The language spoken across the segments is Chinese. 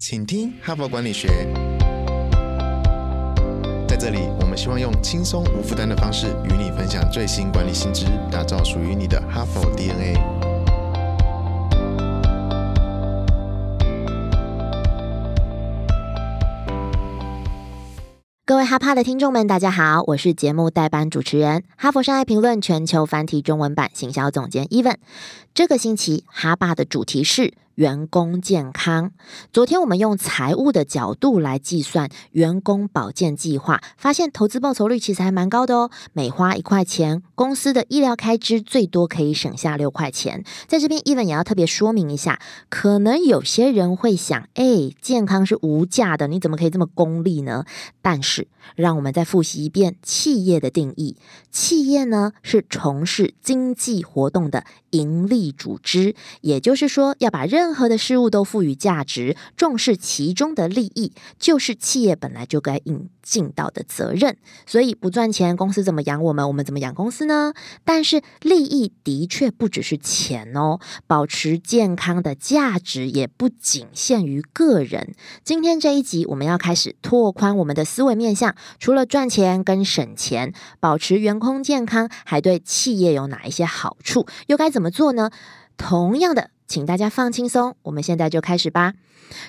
请听哈佛管理学。在这里，我们希望用轻松无负担的方式与你分享最新管理新知，打造属于你的哈佛 DNA。各位哈帕的听众们，大家好，我是节目代班主持人，哈佛商业评论全球繁体中文版行销总监 Even。这个星期哈巴的主题是。员工健康。昨天我们用财务的角度来计算员工保健计划，发现投资报酬率其实还蛮高的哦。每花一块钱，公司的医疗开支最多可以省下六块钱。在这边，Even 也要特别说明一下，可能有些人会想，哎，健康是无价的，你怎么可以这么功利呢？但是，让我们再复习一遍企业的定义：企业呢是从事经济活动的盈利组织，也就是说要把任何的事物都赋予价值，重视其中的利益，就是企业本来就该应尽到的责任。所以不赚钱，公司怎么养我们？我们怎么养公司呢？但是利益的确不只是钱哦，保持健康的价值也不仅限于个人。今天这一集，我们要开始拓宽我们的思维面向，除了赚钱跟省钱，保持员工健康，还对企业有哪一些好处？又该怎么做呢？同样的。请大家放轻松，我们现在就开始吧。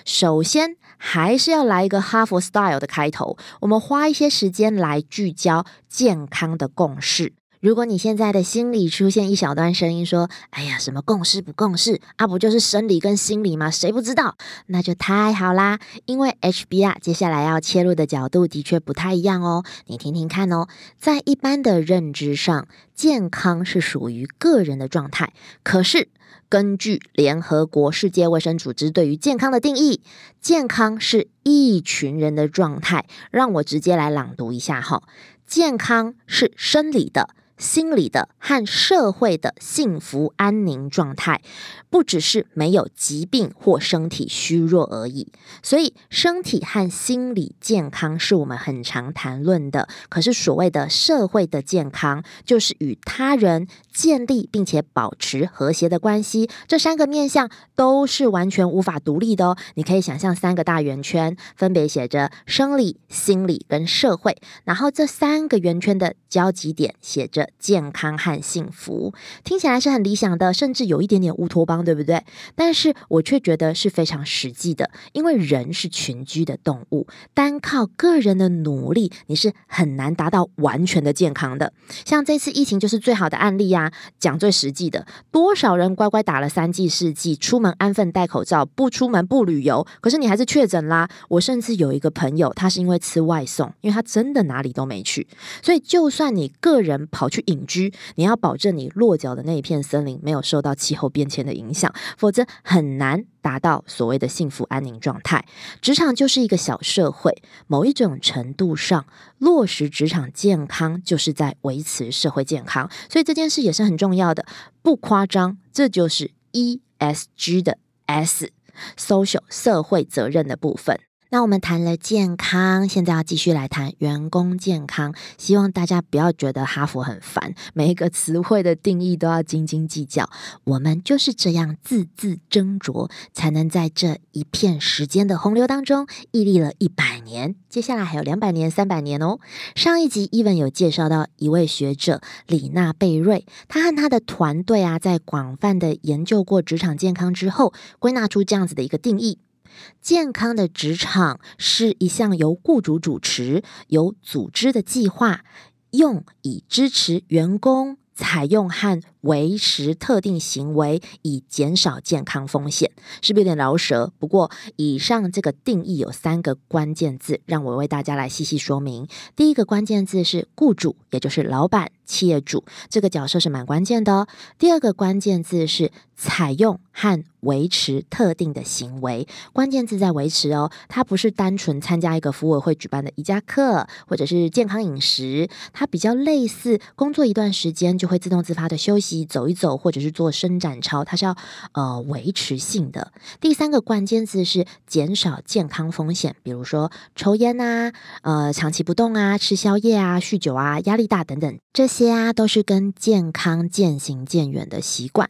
首先，还是要来一个哈佛 style 的开头。我们花一些时间来聚焦健康的共识。如果你现在的心里出现一小段声音说：“哎呀，什么共识不共识啊？不就是生理跟心理吗？谁不知道？”那就太好啦。因为 HBR 接下来要切入的角度的确不太一样哦。你听听看哦，在一般的认知上，健康是属于个人的状态，可是。根据联合国世界卫生组织对于健康的定义，健康是一群人的状态。让我直接来朗读一下哈，健康是生理的。心理的和社会的幸福安宁状态，不只是没有疾病或身体虚弱而已。所以，身体和心理健康是我们很常谈论的。可是，所谓的社会的健康，就是与他人建立并且保持和谐的关系。这三个面向都是完全无法独立的哦。你可以想象三个大圆圈，分别写着生理、心理跟社会。然后，这三个圆圈的交集点写着。健康和幸福听起来是很理想的，甚至有一点点乌托邦，对不对？但是我却觉得是非常实际的，因为人是群居的动物，单靠个人的努力，你是很难达到完全的健康的。像这次疫情就是最好的案例呀，讲最实际的，多少人乖乖打了三剂四剂，出门安分戴口罩，不出门不旅游，可是你还是确诊啦。我甚至有一个朋友，他是因为吃外送，因为他真的哪里都没去，所以就算你个人跑去。隐居，你要保证你落脚的那一片森林没有受到气候变迁的影响，否则很难达到所谓的幸福安宁状态。职场就是一个小社会，某一种程度上落实职场健康，就是在维持社会健康，所以这件事也是很重要的，不夸张，这就是 ESG 的 S，social 社会责任的部分。那我们谈了健康，现在要继续来谈员工健康。希望大家不要觉得哈佛很烦，每一个词汇的定义都要斤斤计较。我们就是这样字字斟酌，才能在这一片时间的洪流当中屹立了一百年。接下来还有两百年、三百年哦。上一集伊文有介绍到一位学者李娜贝瑞，他和他的团队啊，在广泛的研究过职场健康之后，归纳出这样子的一个定义。健康的职场是一项由雇主主持、有组织的计划，用以支持员工采用和。维持特定行为以减少健康风险，是不是有点饶舌？不过以上这个定义有三个关键字，让我为大家来细细说明。第一个关键字是雇主，也就是老板、企业主这个角色是蛮关键的哦。第二个关键字是采用和维持特定的行为，关键字在维持哦，它不是单纯参加一个服委会举办的瑜伽课或者是健康饮食，它比较类似工作一段时间就会自动自发的休息。走一走，或者是做伸展操，它是要呃维持性的。第三个关键字是减少健康风险，比如说抽烟啊、呃长期不动啊、吃宵夜啊、酗酒啊、压力大等等，这些啊，都是跟健康渐行渐远的习惯。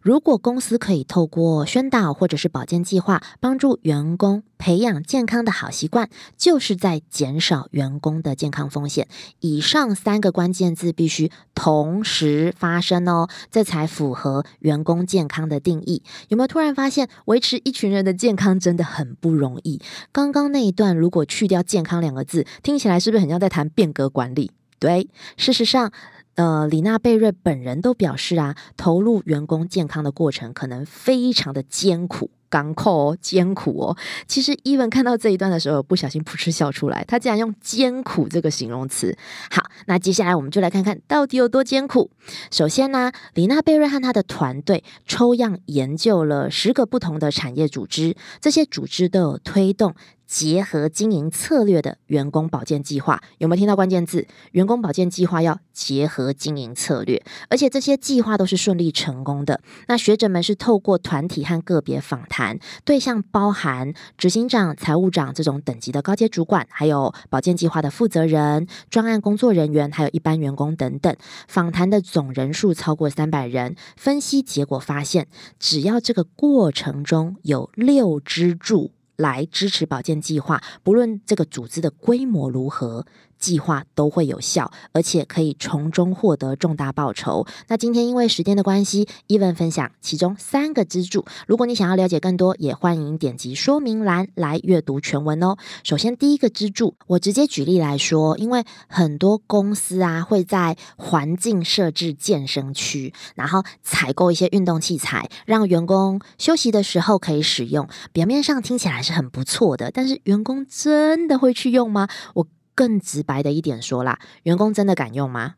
如果公司可以透过宣导或者是保健计划，帮助员工培养健康的好习惯，就是在减少员工的健康风险。以上三个关键字必须同时发生哦，这才符合员工健康的定义。有没有突然发现，维持一群人的健康真的很不容易？刚刚那一段如果去掉“健康”两个字，听起来是不是很像在谈变革管理？对，事实上。呃，李娜贝瑞本人都表示啊，投入员工健康的过程可能非常的艰苦。港口哦，艰苦哦。其实伊文看到这一段的时候，不小心噗嗤笑出来。他竟然用“艰苦”这个形容词。好，那接下来我们就来看看到底有多艰苦。首先呢，李娜贝瑞和他的团队抽样研究了十个不同的产业组织，这些组织都有推动结合经营策略的员工保健计划。有没有听到关键字？员工保健计划要结合经营策略，而且这些计划都是顺利成功的。那学者们是透过团体和个别访谈。对象包含执行长、财务长这种等级的高阶主管，还有保健计划的负责人、专案工作人员，还有一般员工等等。访谈的总人数超过三百人。分析结果发现，只要这个过程中有六支柱来支持保健计划，不论这个组织的规模如何。计划都会有效，而且可以从中获得重大报酬。那今天因为时间的关系，伊文分享其中三个支柱。如果你想要了解更多，也欢迎点击说明栏来阅读全文哦。首先，第一个支柱，我直接举例来说，因为很多公司啊会在环境设置健身区，然后采购一些运动器材，让员工休息的时候可以使用。表面上听起来是很不错的，但是员工真的会去用吗？我。更直白的一点说啦，员工真的敢用吗？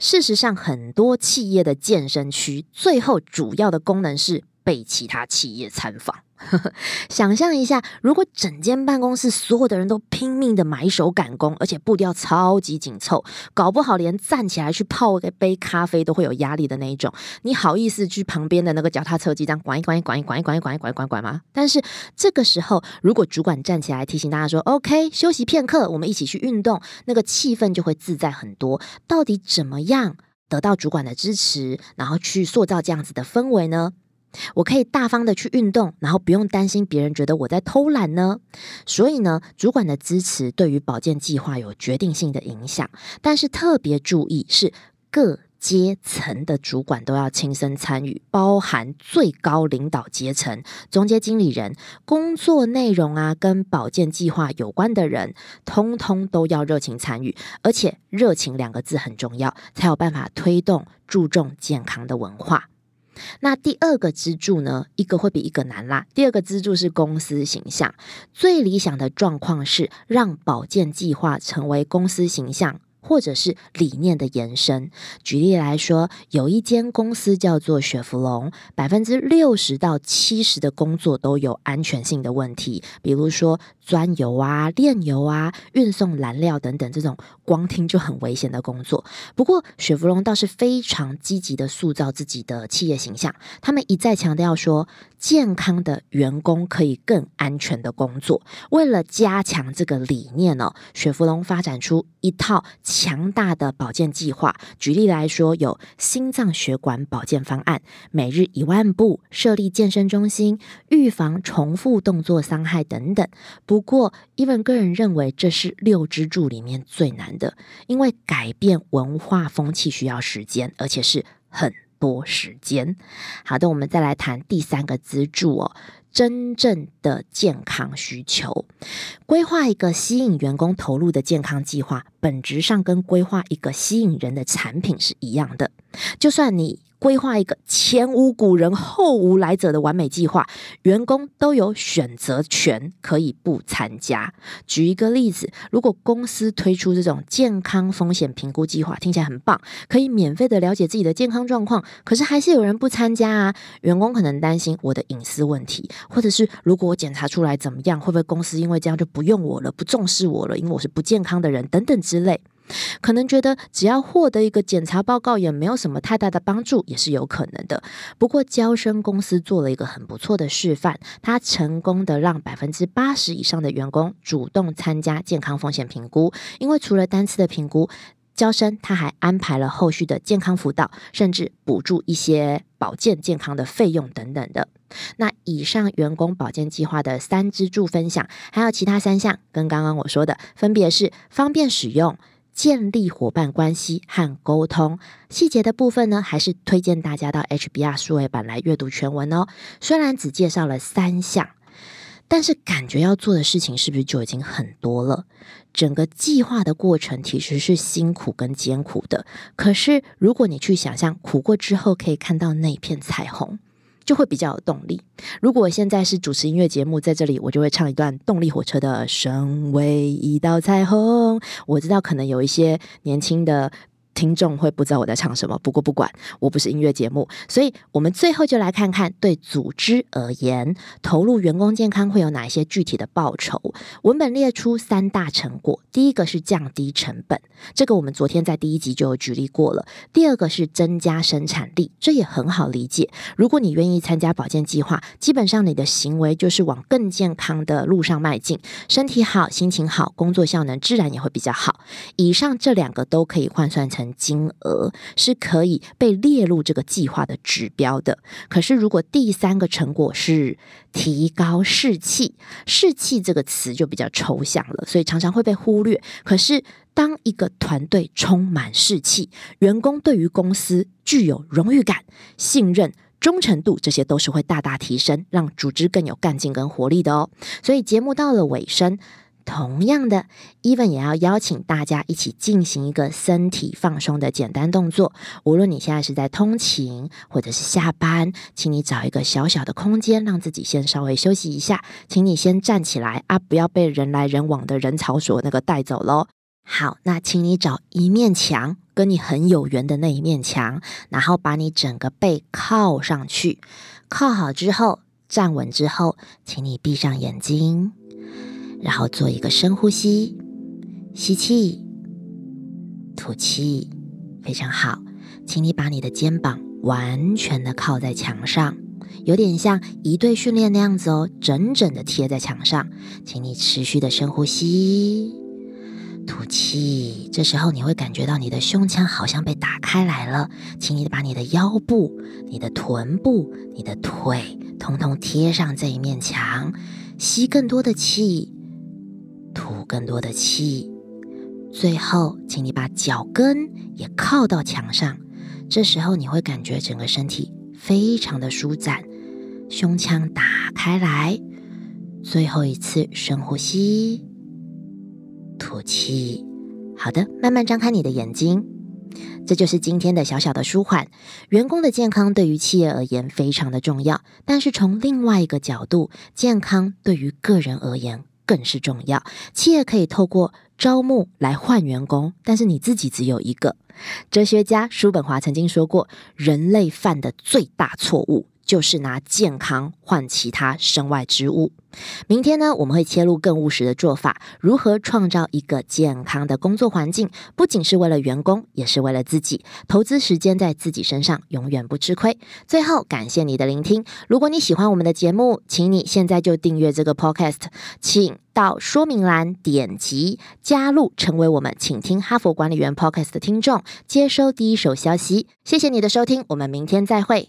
事实上，很多企业的健身区最后主要的功能是被其他企业参访。想象一下，如果整间办公室所有的人都拼命的埋手赶工，而且步调超级紧凑，搞不好连站起来去泡一杯咖啡都会有压力的那一种，你好意思去旁边的那个脚踏车机这样管一管一管一管一管一管一管一管管吗？但是这个时候，如果主管站起来提醒大家说：“OK，休息片刻，我们一起去运动”，那个气氛就会自在很多。到底怎么样得到主管的支持，然后去塑造这样子的氛围呢？我可以大方的去运动，然后不用担心别人觉得我在偷懒呢。所以呢，主管的支持对于保健计划有决定性的影响。但是特别注意是各阶层的主管都要亲身参与，包含最高领导阶层、中阶经理人，工作内容啊跟保健计划有关的人，通通都要热情参与。而且热情两个字很重要，才有办法推动注重健康的文化。那第二个支柱呢？一个会比一个难啦。第二个支柱是公司形象，最理想的状况是让保健计划成为公司形象。或者是理念的延伸。举例来说，有一间公司叫做雪佛龙，百分之六十到七十的工作都有安全性的问题，比如说钻油啊、炼油啊、运送燃料等等这种光听就很危险的工作。不过，雪佛龙倒是非常积极的塑造自己的企业形象，他们一再强调说。健康的员工可以更安全的工作。为了加强这个理念呢，雪佛龙发展出一套强大的保健计划。举例来说，有心脏血管保健方案，每日一万步，设立健身中心，预防重复动作伤害等等。不过，伊文个人认为这是六支柱里面最难的，因为改变文化风气需要时间，而且是很。多时间，好的，我们再来谈第三个支柱哦，真正的健康需求，规划一个吸引员工投入的健康计划，本质上跟规划一个吸引人的产品是一样的，就算你。规划一个前无古人后无来者的完美计划，员工都有选择权，可以不参加。举一个例子，如果公司推出这种健康风险评估计划，听起来很棒，可以免费的了解自己的健康状况，可是还是有人不参加啊。员工可能担心我的隐私问题，或者是如果我检查出来怎么样，会不会公司因为这样就不用我了，不重视我了，因为我是不健康的人等等之类。可能觉得只要获得一个检查报告也没有什么太大的帮助，也是有可能的。不过，交生公司做了一个很不错的示范，他成功的让百分之八十以上的员工主动参加健康风险评估。因为除了单次的评估，招生他还安排了后续的健康辅导，甚至补助一些保健健康的费用等等的。那以上员工保健计划的三支柱分享，还有其他三项，跟刚刚我说的分别是方便使用。建立伙伴关系和沟通细节的部分呢，还是推荐大家到 HBR 数位版来阅读全文哦。虽然只介绍了三项，但是感觉要做的事情是不是就已经很多了？整个计划的过程其实是辛苦跟艰苦的。可是如果你去想象苦过之后可以看到那片彩虹。就会比较有动力。如果现在是主持音乐节目，在这里我就会唱一段动力火车的《身为一道彩虹》。我知道可能有一些年轻的。听众会不知道我在唱什么，不过不管，我不是音乐节目，所以我们最后就来看看对组织而言，投入员工健康会有哪一些具体的报酬。文本列出三大成果，第一个是降低成本，这个我们昨天在第一集就有举例过了。第二个是增加生产力，这也很好理解。如果你愿意参加保健计划，基本上你的行为就是往更健康的路上迈进，身体好，心情好，工作效能自然也会比较好。以上这两个都可以换算成金额是可以被列入这个计划的指标的。可是，如果第三个成果是提高士气，士气这个词就比较抽象了，所以常常会被忽略。可是，当一个团队充满士气，员工对于公司具有荣誉感、信任、忠诚度，这些都是会大大提升，让组织更有干劲跟活力的哦。所以，节目到了尾声。同样的，Even 也要邀请大家一起进行一个身体放松的简单动作。无论你现在是在通勤或者是下班，请你找一个小小的空间，让自己先稍微休息一下。请你先站起来啊，不要被人来人往的人潮所那个带走喽。好，那请你找一面墙，跟你很有缘的那一面墙，然后把你整个背靠上去。靠好之后，站稳之后，请你闭上眼睛。然后做一个深呼吸，吸气，吐气，非常好。请你把你的肩膀完全的靠在墙上，有点像一对训练那样子哦，整整的贴在墙上。请你持续的深呼吸，吐气。这时候你会感觉到你的胸腔好像被打开来了。请你把你的腰部、你的臀部、你的腿，通通贴上这一面墙，吸更多的气。吐更多的气，最后，请你把脚跟也靠到墙上。这时候，你会感觉整个身体非常的舒展，胸腔打开来。最后一次深呼吸，吐气。好的，慢慢张开你的眼睛。这就是今天的小小的舒缓。员工的健康对于企业而言非常的重要，但是从另外一个角度，健康对于个人而言。更是重要。企业可以透过招募来换员工，但是你自己只有一个。哲学家叔本华曾经说过：“人类犯的最大错误。”就是拿健康换其他身外之物。明天呢，我们会切入更务实的做法，如何创造一个健康的工作环境，不仅是为了员工，也是为了自己。投资时间在自己身上，永远不吃亏。最后，感谢你的聆听。如果你喜欢我们的节目，请你现在就订阅这个 Podcast，请到说明栏点击加入，成为我们请听哈佛管理员 Podcast 的听众，接收第一手消息。谢谢你的收听，我们明天再会。